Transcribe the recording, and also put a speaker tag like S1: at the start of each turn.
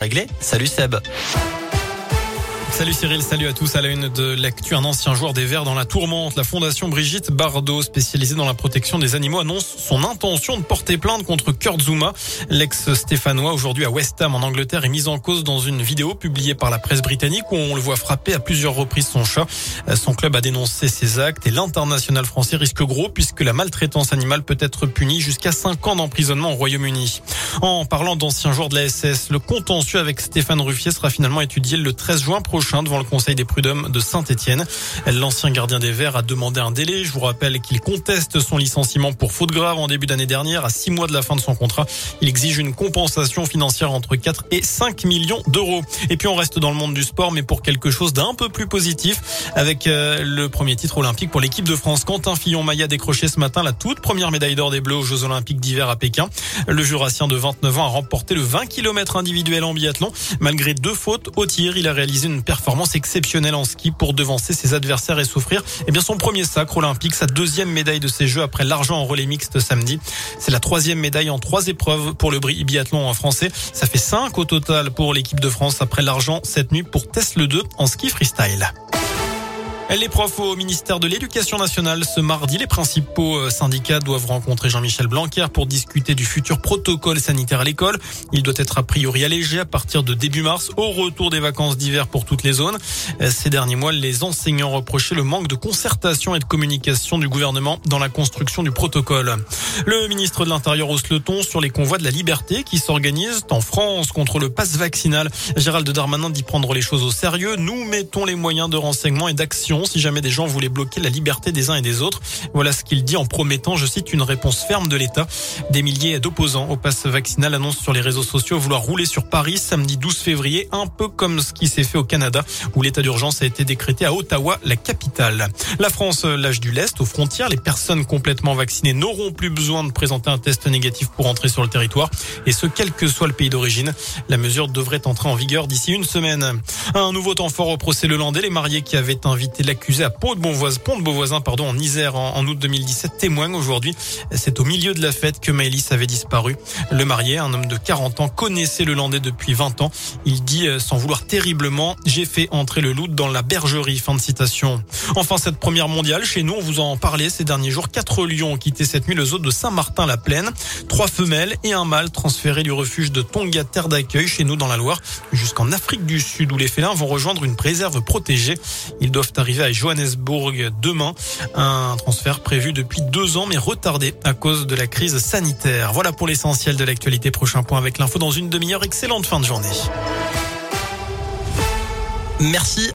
S1: Réglé? Salut Seb.
S2: Salut Cyril, salut à tous. À la une de l'actu, un ancien joueur des Verts dans la tourmente. La fondation Brigitte Bardot, spécialisée dans la protection des animaux, annonce son intention de porter plainte contre Kurt Zuma. L'ex-stéphanois, aujourd'hui à West Ham en Angleterre, est mis en cause dans une vidéo publiée par la presse britannique où on le voit frapper à plusieurs reprises son chat. Son club a dénoncé ces actes et l'international français risque gros puisque la maltraitance animale peut être punie jusqu'à 5 ans d'emprisonnement au Royaume-Uni. En parlant d'anciens joueurs de la SS, le contentieux avec Stéphane Ruffier sera finalement étudié le 13 juin prochain devant le Conseil des prud'hommes de Saint-Etienne. L'ancien gardien des Verts a demandé un délai. Je vous rappelle qu'il conteste son licenciement pour faute grave en début d'année dernière. À six mois de la fin de son contrat, il exige une compensation financière entre 4 et 5 millions d'euros. Et puis on reste dans le monde du sport, mais pour quelque chose d'un peu plus positif, avec euh, le premier titre olympique pour l'équipe de France. Quentin Fillon-Maillat a décroché ce matin la toute première médaille d'or des Bleus aux Jeux Olympiques d'hiver à Pékin. Le Jurassien de 29 ans a remporté le 20 km individuel en biathlon. Malgré deux fautes au tir, il a réalisé une performance exceptionnelle en ski pour devancer ses adversaires et souffrir eh bien son premier sacre olympique, sa deuxième médaille de ces Jeux après l'argent en relais mixte samedi. C'est la troisième médaille en trois épreuves pour le biathlon en français. Ça fait cinq au total pour l'équipe de France après l'argent cette nuit pour Tesla 2 en ski freestyle. Les profs au ministère de l'Éducation nationale ce mardi, les principaux euh, syndicats doivent rencontrer Jean-Michel Blanquer pour discuter du futur protocole sanitaire à l'école. Il doit être a priori allégé à partir de début mars au retour des vacances d'hiver pour toutes les zones. Euh, ces derniers mois, les enseignants reprochaient le manque de concertation et de communication du gouvernement dans la construction du protocole. Le ministre de l'Intérieur hausse le ton sur les convois de la liberté qui s'organisent en France contre le passe vaccinal. Gérald Darmanin dit prendre les choses au sérieux. Nous mettons les moyens de renseignement et d'action si jamais des gens voulaient bloquer la liberté des uns et des autres. Voilà ce qu'il dit en promettant, je cite, une réponse ferme de l'État. Des milliers d'opposants au pass vaccinal annoncent sur les réseaux sociaux vouloir rouler sur Paris samedi 12 février, un peu comme ce qui s'est fait au Canada où l'état d'urgence a été décrété à Ottawa, la capitale. La France lâche du lest aux frontières. Les personnes complètement vaccinées n'auront plus besoin de présenter un test négatif pour entrer sur le territoire et ce, quel que soit le pays d'origine. La mesure devrait entrer en vigueur d'ici une semaine. Un nouveau temps fort au procès Le Landais. Les mariés qui avaient invité accusé à Pont de Beauvoisin, Pont de Beauvoisin pardon, en Isère en, août 2017 témoigne aujourd'hui. C'est au milieu de la fête que Maëlys avait disparu. Le marié, un homme de 40 ans, connaissait le Landais depuis 20 ans. Il dit euh, sans vouloir terriblement, j'ai fait entrer le loup dans la bergerie. Fin de citation. Enfin, cette première mondiale, chez nous, on vous en parlait ces derniers jours. Quatre lions ont quitté cette nuit le zoo de Saint-Martin-la-Plaine. Trois femelles et un mâle transférés du refuge de Tonga, terre d'accueil, chez nous dans la Loire, jusqu'en Afrique du Sud, où les félins vont rejoindre une préserve protégée. Ils doivent à Johannesburg demain. Un transfert prévu depuis deux ans mais retardé à cause de la crise sanitaire. Voilà pour l'essentiel de l'actualité. Prochain point avec l'info dans une demi-heure. Excellente fin de journée.
S1: Merci.